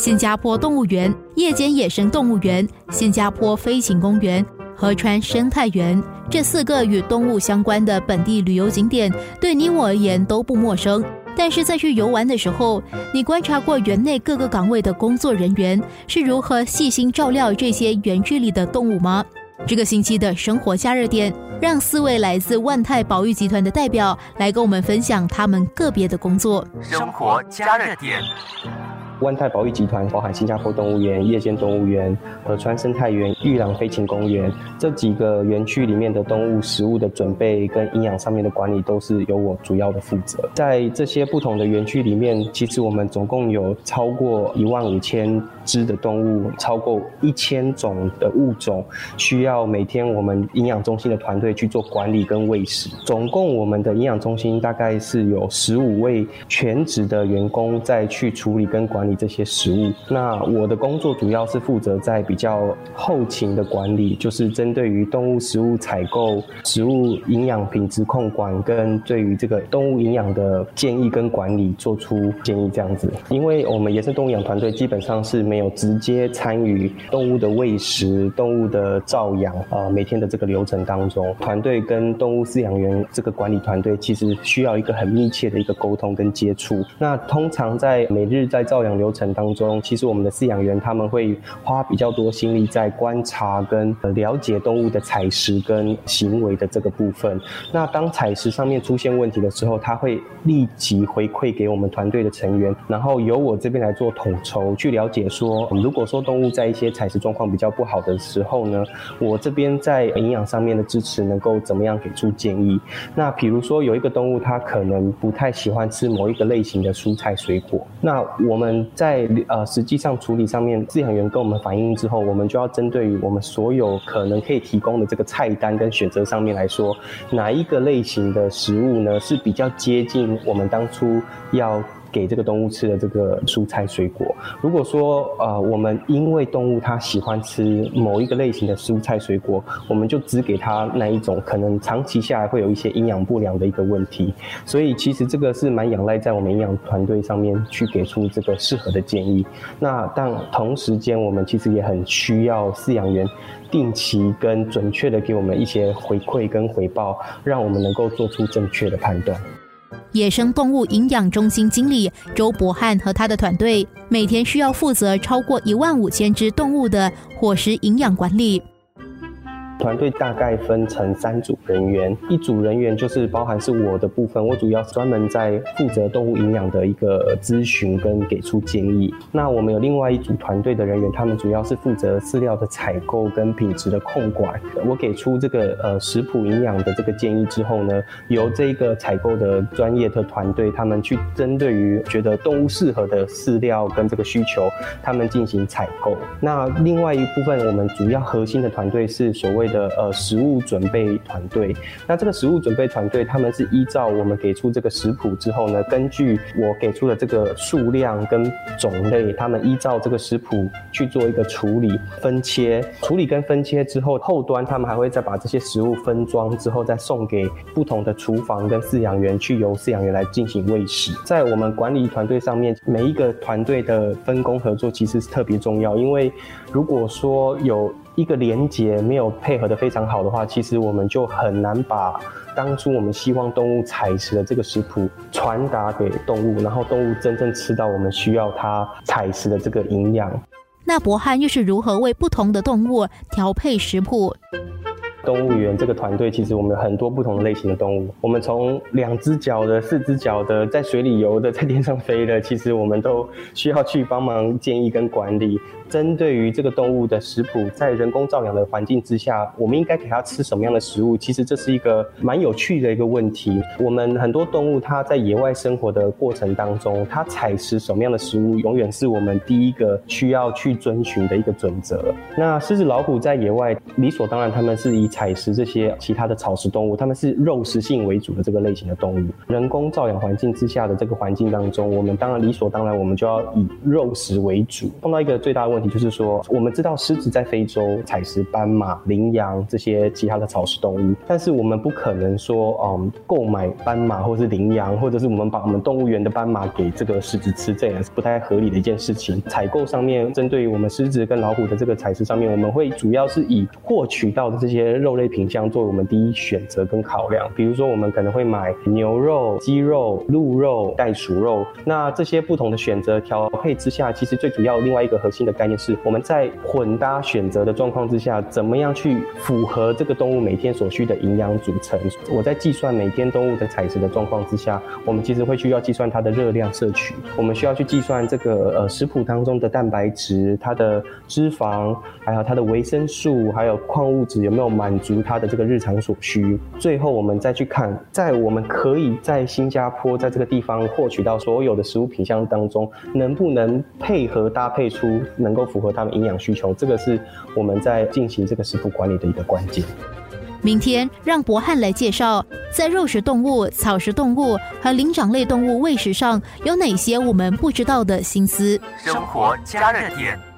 新加坡动物园、夜间野生动物园、新加坡飞行公园、河川生态园这四个与动物相关的本地旅游景点，对你我而言都不陌生。但是在去游玩的时候，你观察过园内各个岗位的工作人员是如何细心照料这些园区里的动物吗？这个星期的生活加热点，让四位来自万泰保育集团的代表来跟我们分享他们个别的工作。生活加热点。万泰保育集团包含新加坡动物园、夜间动物园、河川生态园、玉朗飞禽公园这几个园区里面的动物食物的准备跟营养上面的管理，都是由我主要的负责。在这些不同的园区里面，其实我们总共有超过一万五千只的动物，超过一千种的物种，需要每天我们营养中心的团队去做管理跟喂食。总共我们的营养中心大概是有十五位全职的员工在去处理跟管理。这些食物，那我的工作主要是负责在比较后勤的管理，就是针对于动物食物采购、食物营养品质控管，跟对于这个动物营养的建议跟管理做出建议这样子。因为我们野生动物养团队基本上是没有直接参与动物的喂食、动物的照养啊，每天的这个流程当中，团队跟动物饲养员这个管理团队其实需要一个很密切的一个沟通跟接触。那通常在每日在照养。流程当中，其实我们的饲养员他们会花比较多心力在观察跟了解动物的采食跟行为的这个部分。那当采食上面出现问题的时候，他会立即回馈给我们团队的成员，然后由我这边来做统筹，去了解说，如果说动物在一些采食状况比较不好的时候呢，我这边在营养上面的支持能够怎么样给出建议？那比如说有一个动物它可能不太喜欢吃某一个类型的蔬菜水果，那我们。在呃，实际上处理上面，饲养员跟我们反映之后，我们就要针对于我们所有可能可以提供的这个菜单跟选择上面来说，哪一个类型的食物呢是比较接近我们当初要。给这个动物吃的这个蔬菜水果，如果说呃，我们因为动物它喜欢吃某一个类型的蔬菜水果，我们就只给它那一种，可能长期下来会有一些营养不良的一个问题。所以其实这个是蛮仰赖在我们营养团队上面去给出这个适合的建议。那但同时间，我们其实也很需要饲养员定期跟准确的给我们一些回馈跟回报，让我们能够做出正确的判断。野生动物营养中心经理周博汉和他的团队，每天需要负责超过一万五千只动物的伙食营养管理。团队大概分成三组人员，一组人员就是包含是我的部分，我主要专门在负责动物营养的一个咨询跟给出建议。那我们有另外一组团队的人员，他们主要是负责饲料的采购跟品质的控管。我给出这个呃食谱营养的这个建议之后呢，由这个采购的专业的团队，他们去针对于觉得动物适合的饲料跟这个需求，他们进行采购。那另外一部分，我们主要核心的团队是所谓。的呃食物准备团队，那这个食物准备团队，他们是依照我们给出这个食谱之后呢，根据我给出的这个数量跟种类，他们依照这个食谱去做一个处理分切，处理跟分切之后，后端他们还会再把这些食物分装之后，再送给不同的厨房跟饲养员，去由饲养员来进行喂食。在我们管理团队上面，每一个团队的分工合作其实是特别重要，因为如果说有一个连接没有配合的非常好的话，其实我们就很难把当初我们希望动物采食的这个食谱传达给动物，然后动物真正吃到我们需要它采食的这个营养。那博汉又是如何为不同的动物调配食谱？动物园这个团队其实我们有很多不同的类型的动物，我们从两只脚的、四只脚的、在水里游的、在天上飞的，其实我们都需要去帮忙建议跟管理。针对于这个动物的食谱，在人工照养的环境之下，我们应该给它吃什么样的食物？其实这是一个蛮有趣的一个问题。我们很多动物它在野外生活的过程当中，它采食什么样的食物，永远是我们第一个需要去遵循的一个准则。那狮子、老虎在野外理所当然，他们是以采食这些其他的草食动物，它们是肉食性为主的这个类型的动物。人工照养环境之下的这个环境当中，我们当然理所当然，我们就要以肉食为主。碰到一个最大的问题就是说，我们知道狮子在非洲采食斑马、羚羊这些其他的草食动物，但是我们不可能说，嗯，购买斑马或是羚羊，或者是我们把我们动物园的斑马给这个狮子吃，这也是不太合理的一件事情。采购上面，针对于我们狮子跟老虎的这个采食上面，我们会主要是以获取到的这些肉类品相作为我们第一选择跟考量。比如说，我们可能会买牛肉、鸡肉、鹿肉、袋鼠肉。那这些不同的选择调配之下，其实最主要另外一个核心的概念是，我们在混搭选择的状况之下，怎么样去符合这个动物每天所需的营养组成。我在计算每天动物的采食的状况之下，我们其实会需要计算它的热量摄取，我们需要去计算这个呃食谱当中的蛋白质、它的脂肪，还有它的维生素，还有矿物质有没有满足它的这个日常所需。最后我们再去看，在我们可以在新加坡在这个地方获取到所有的食物品相当中，能不能配合搭配出能够符合他们营养需求？这个是我们在进行这个食谱管理的一个关键。明天让博汉来介绍，在肉食动物、草食动物和灵长类动物喂食上有哪些我们不知道的心思。生活加热点。